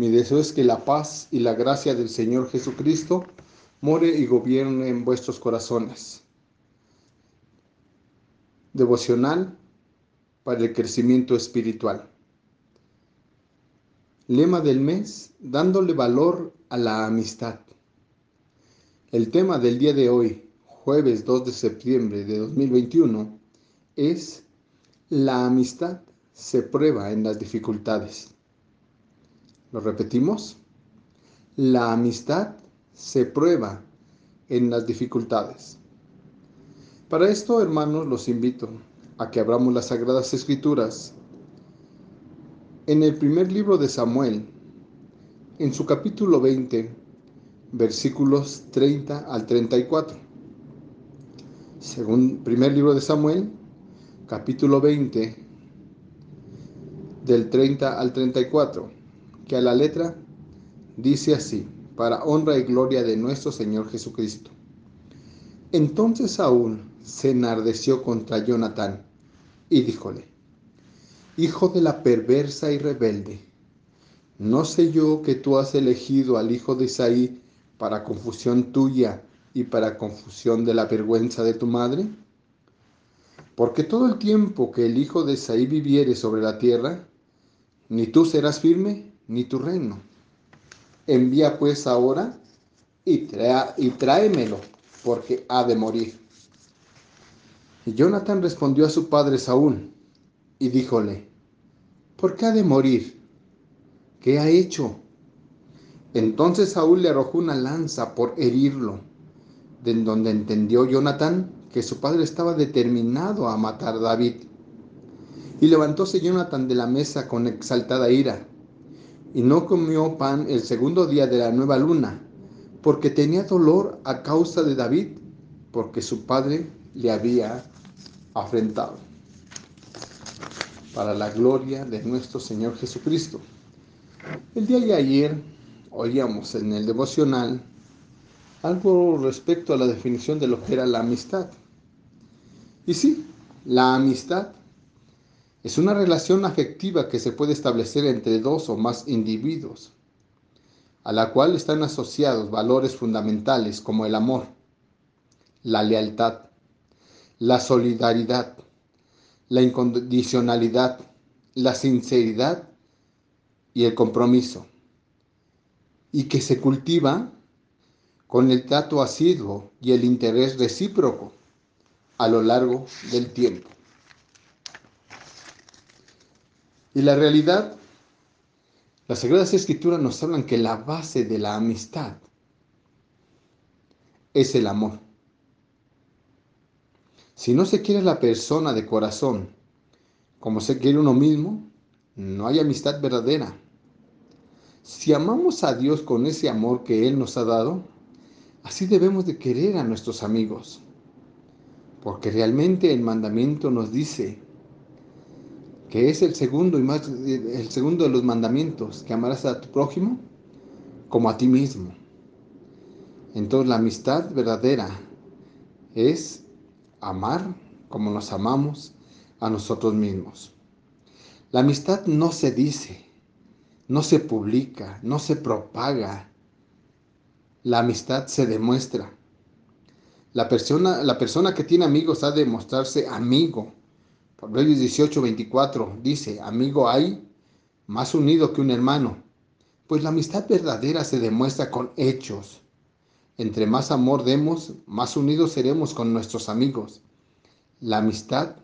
Mi deseo es que la paz y la gracia del Señor Jesucristo more y gobierne en vuestros corazones. Devocional para el crecimiento espiritual. Lema del mes, dándole valor a la amistad. El tema del día de hoy, jueves 2 de septiembre de 2021, es La amistad se prueba en las dificultades. ¿Lo repetimos? La amistad se prueba en las dificultades. Para esto, hermanos, los invito a que abramos las Sagradas Escrituras en el primer libro de Samuel, en su capítulo 20, versículos 30 al 34. Según primer libro de Samuel, capítulo 20, del 30 al 34 que a la letra dice así, para honra y gloria de nuestro Señor Jesucristo. Entonces Saúl se enardeció contra Jonatán y díjole, Hijo de la perversa y rebelde, ¿no sé yo que tú has elegido al hijo de Isaí para confusión tuya y para confusión de la vergüenza de tu madre? Porque todo el tiempo que el hijo de Isaí viviere sobre la tierra, ni tú serás firme, ni tu reino. Envía pues ahora y, y tráemelo, porque ha de morir. Y Jonathan respondió a su padre Saúl y díjole, ¿por qué ha de morir? ¿Qué ha hecho? Entonces Saúl le arrojó una lanza por herirlo, de donde entendió Jonathan que su padre estaba determinado a matar a David. Y levantóse Jonathan de la mesa con exaltada ira y no comió pan el segundo día de la nueva luna, porque tenía dolor a causa de David, porque su padre le había afrentado. Para la gloria de nuestro Señor Jesucristo. El día de ayer oíamos en el devocional algo respecto a la definición de lo que era la amistad. Y sí, la amistad es una relación afectiva que se puede establecer entre dos o más individuos, a la cual están asociados valores fundamentales como el amor, la lealtad, la solidaridad, la incondicionalidad, la sinceridad y el compromiso, y que se cultiva con el trato asiduo y el interés recíproco a lo largo del tiempo. Y la realidad, las Sagradas Escrituras nos hablan que la base de la amistad es el amor. Si no se quiere la persona de corazón como se quiere uno mismo, no hay amistad verdadera. Si amamos a Dios con ese amor que Él nos ha dado, así debemos de querer a nuestros amigos. Porque realmente el mandamiento nos dice, que es el segundo y más el segundo de los mandamientos, que amarás a tu prójimo como a ti mismo. Entonces la amistad verdadera es amar como nos amamos a nosotros mismos. La amistad no se dice, no se publica, no se propaga. La amistad se demuestra. La persona, la persona que tiene amigos ha de mostrarse amigo Proverbios 18, 24 dice, amigo hay más unido que un hermano, pues la amistad verdadera se demuestra con hechos. Entre más amor demos, más unidos seremos con nuestros amigos. La amistad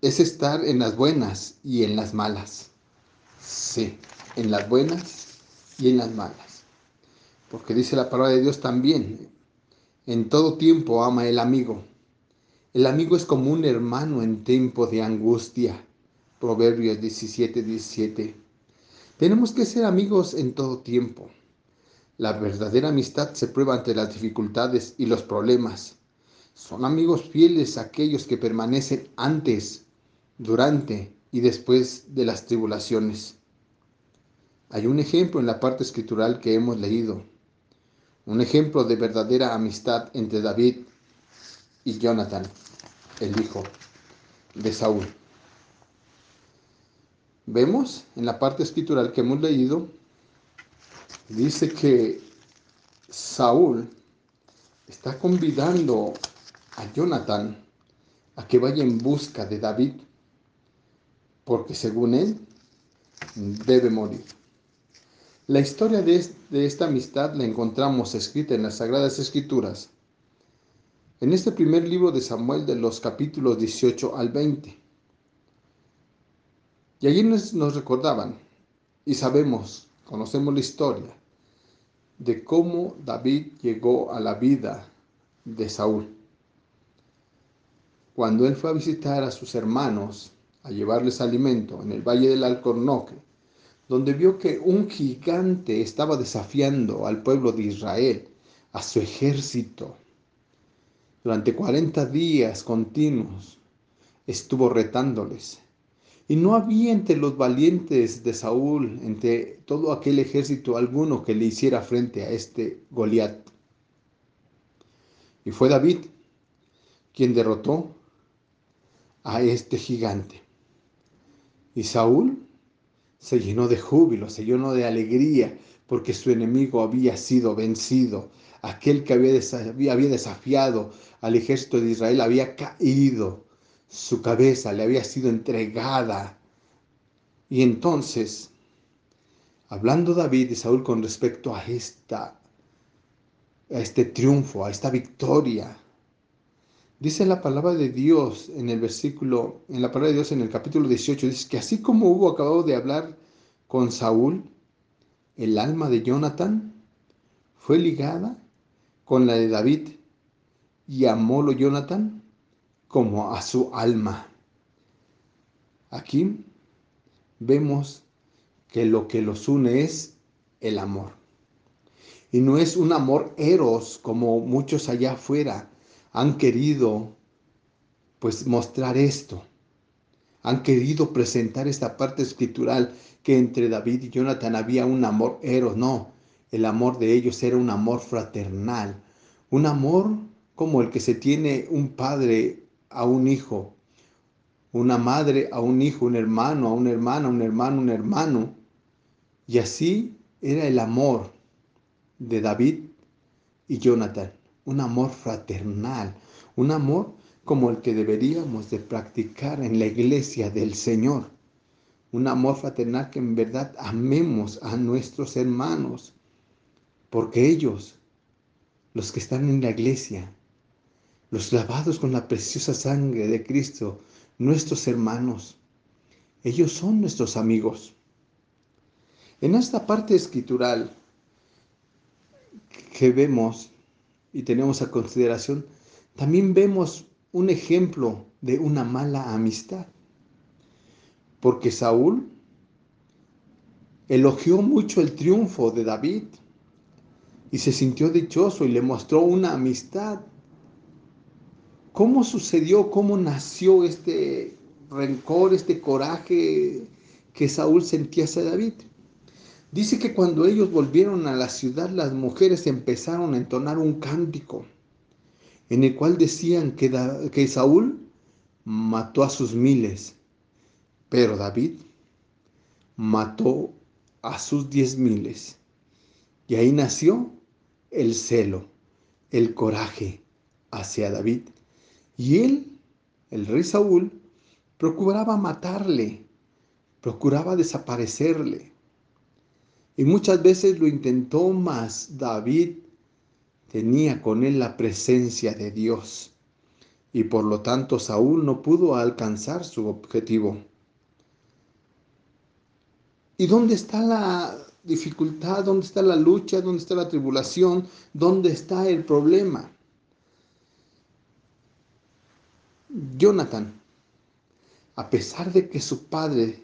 es estar en las buenas y en las malas. Sí, en las buenas y en las malas. Porque dice la palabra de Dios también, en todo tiempo ama el amigo el amigo es como un hermano en tiempo de angustia. Proverbios 17, 17. Tenemos que ser amigos en todo tiempo. La verdadera amistad se prueba ante las dificultades y los problemas. Son amigos fieles aquellos que permanecen antes, durante y después de las tribulaciones. Hay un ejemplo en la parte escritural que hemos leído. Un ejemplo de verdadera amistad entre David y Jonathan el hijo de Saúl. Vemos en la parte escritural que hemos leído, dice que Saúl está convidando a Jonathan a que vaya en busca de David, porque según él debe morir. La historia de, esta amistad la encontramos escrita en las Sagradas Escrituras, en este primer libro de Samuel de los capítulos 18 al 20. Y allí nos, recordaban, y sabemos, conocemos la historia, de cómo David llegó a la vida de Saúl. Cuando él fue a visitar a sus hermanos, a llevarles alimento en el valle del Alcornoque, donde vio que un gigante estaba desafiando al pueblo de Israel, a su ejército. Durante 40 días continuos estuvo retándoles. Y no había entre los valientes de Saúl, entre todo aquel ejército, alguno que le hiciera frente a este Goliat. Y fue David quien derrotó a este gigante. Y Saúl se llenó de júbilo, se llenó de alegría, porque su enemigo había sido vencido. Aquel que había desafiado al ejército de Israel había caído su cabeza le había sido entregada. Y entonces, hablando David y Saúl con respecto a esta a este triunfo, a esta victoria, dice la palabra de Dios en el versículo, en la palabra de Dios en el capítulo 18, dice que así como hubo acabado de hablar con Saúl, el alma de Jonathan fue ligada con la de David y amólo Jonathan como a su alma. Aquí vemos que lo que los une es el amor. Y no es un amor eros como muchos allá afuera han querido pues mostrar esto. Han querido presentar esta parte escritural que entre David y Jonathan había un amor eros. No, el amor de ellos era un amor fraternal. Un amor como el que se tiene un padre a un hijo, una madre a un hijo, un hermano a una hermana, un hermano, un hermano. Y así era el amor de David y Jonathan, un amor fraternal, un amor como el que deberíamos de practicar en la iglesia del Señor. Un amor fraternal que en verdad amemos a nuestros hermanos, porque ellos, los que están en la iglesia, los lavados con la preciosa sangre de Cristo, nuestros hermanos. Ellos son nuestros amigos. En esta parte escritural que vemos y tenemos a consideración, también vemos un ejemplo de una mala amistad. Porque Saúl elogió mucho el triunfo de David y se sintió dichoso y le mostró una amistad ¿Cómo sucedió, cómo nació este rencor, este coraje que Saúl sentía hacia David? Dice que cuando ellos volvieron a la ciudad, las mujeres empezaron a entonar un cántico en el cual decían que, que Saúl mató a sus miles, pero David mató a sus diez miles. Y ahí nació el celo, el coraje hacia David. Y él, el rey Saúl, procuraba matarle, procuraba desaparecerle. Y muchas veces lo intentó, mas David tenía con él la presencia de Dios. Y por lo tanto Saúl no pudo alcanzar su objetivo. ¿Y dónde está la dificultad? ¿Dónde está la lucha? ¿Dónde está la tribulación? ¿Dónde está el problema? Jonathan, a pesar de que su padre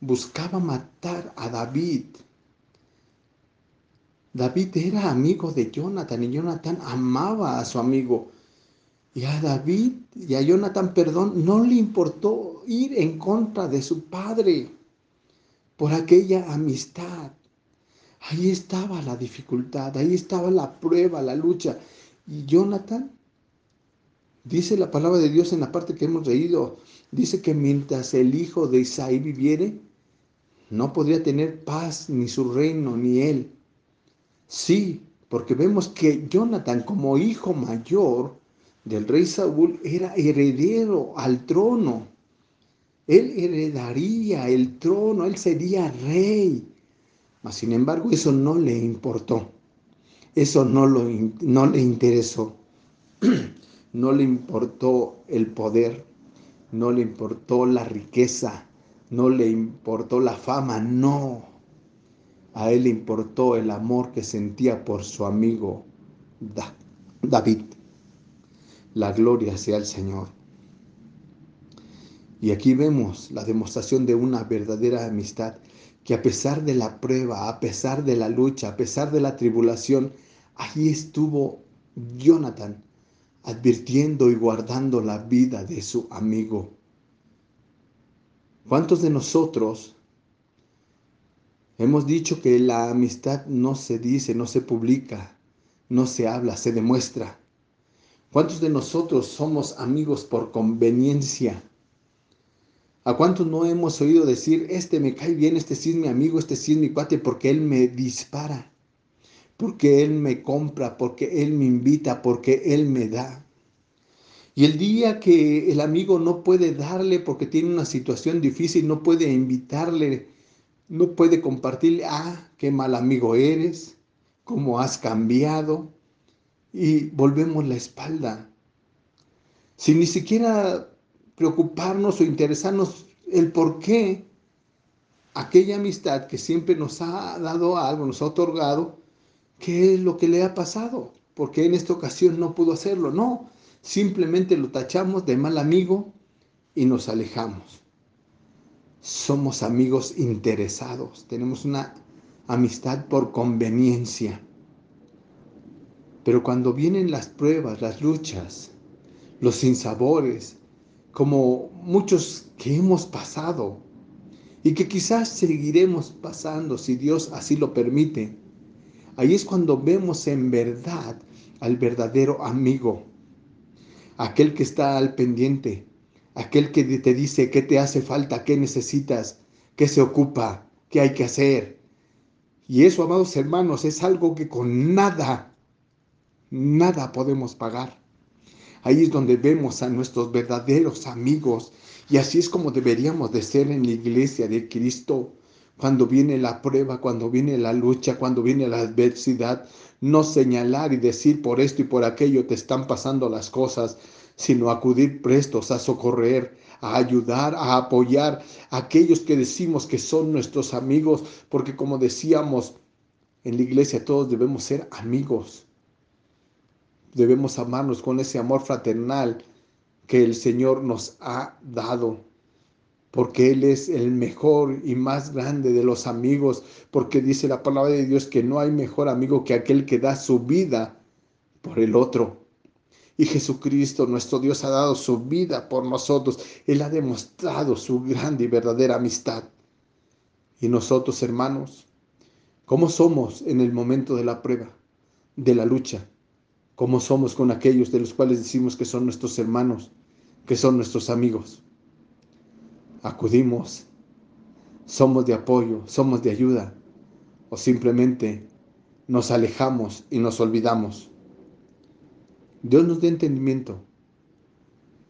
buscaba matar a David, David era amigo de Jonathan y Jonathan amaba a su amigo. Y a David y a Jonathan, perdón, no le importó ir en contra de su padre por aquella amistad. Ahí estaba la dificultad, ahí estaba la prueba, la lucha. Y Jonathan Dice la palabra de Dios en la parte que hemos leído, dice que mientras el hijo de Isaí viviere, no podría tener paz ni su reino ni él. Sí, porque vemos que Jonathan como hijo mayor del rey Saúl era heredero al trono. Él heredaría el trono, él sería rey. Mas sin embargo eso no le importó. Eso no, lo, no le interesó. no le importó el poder, no le importó la riqueza, no le importó la fama, no. A él le importó el amor que sentía por su amigo David. La gloria sea al Señor. Y aquí vemos la demostración de una verdadera amistad que a pesar de la prueba, a pesar de la lucha, a pesar de la tribulación, ahí estuvo Jonathan advirtiendo y guardando la vida de su amigo. ¿Cuántos de nosotros hemos dicho que la amistad no se dice, no se publica, no se habla, se demuestra? ¿Cuántos de nosotros somos amigos por conveniencia? ¿A cuántos no hemos oído decir, este me cae bien, este sí es mi amigo, este sí es mi cuate, porque él me dispara? porque Él me compra, porque Él me invita, porque Él me da. Y el día que el amigo no puede darle porque tiene una situación difícil, no puede invitarle, no puede compartirle, ah, qué mal amigo eres, cómo has cambiado, y volvemos la espalda. Sin ni siquiera preocuparnos o interesarnos el por qué aquella amistad que siempre nos ha dado algo, nos ha otorgado, qué es lo que le ha pasado, porque en esta ocasión no pudo hacerlo. No, simplemente lo tachamos de mal amigo y nos alejamos. Somos amigos interesados, tenemos una amistad por conveniencia. Pero cuando vienen las pruebas, las luchas, los sinsabores, como muchos que hemos pasado y que quizás seguiremos pasando si Dios así lo permite, Ahí es cuando vemos en verdad al verdadero amigo, aquel que está al pendiente, aquel que te dice qué te hace falta, qué necesitas, qué se ocupa, qué hay que hacer. Y eso, amados hermanos, es algo que con nada, nada podemos pagar. Ahí es donde vemos a nuestros verdaderos amigos. Y así es como deberíamos de ser en la iglesia de Cristo. Cuando viene la prueba, cuando viene la lucha, cuando viene la adversidad, no señalar y decir por esto y por aquello te están pasando las cosas, sino acudir prestos a socorrer, a ayudar, a apoyar a aquellos que decimos que son nuestros amigos, porque como decíamos en la iglesia, todos debemos ser amigos. Debemos amarnos con ese amor fraternal que el Señor nos ha dado porque Él es el mejor y más grande de los amigos, porque dice la palabra de Dios que no hay mejor amigo que aquel que da su vida por el otro. Y Jesucristo, nuestro Dios, ha dado su vida por nosotros. Él ha demostrado su grande y verdadera amistad. Y nosotros, hermanos, ¿cómo somos en el momento de la prueba, de la lucha? ¿Cómo somos con aquellos de los cuales decimos que son nuestros hermanos, que son nuestros amigos? acudimos, somos de apoyo, somos de ayuda, o simplemente nos alejamos y nos olvidamos. Dios nos dé entendimiento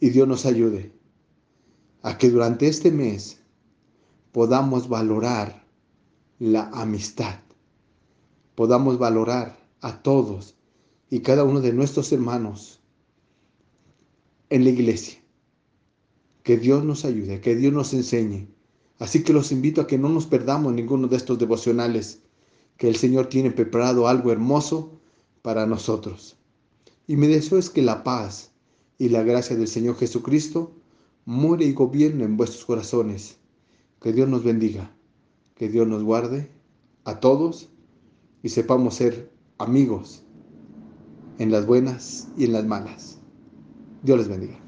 y Dios nos ayude a que durante este mes podamos valorar la amistad, podamos valorar a todos y cada uno de nuestros hermanos en la iglesia que Dios nos ayude, que Dios nos enseñe. Así que los invito a que no nos perdamos ninguno de estos devocionales, que el Señor tiene preparado algo hermoso para nosotros. Y mi deseo es que la paz y la gracia del Señor Jesucristo muere y gobierne en vuestros corazones. Que Dios nos bendiga, que Dios nos guarde a todos y sepamos ser amigos en las buenas y en las malas. Dios les bendiga.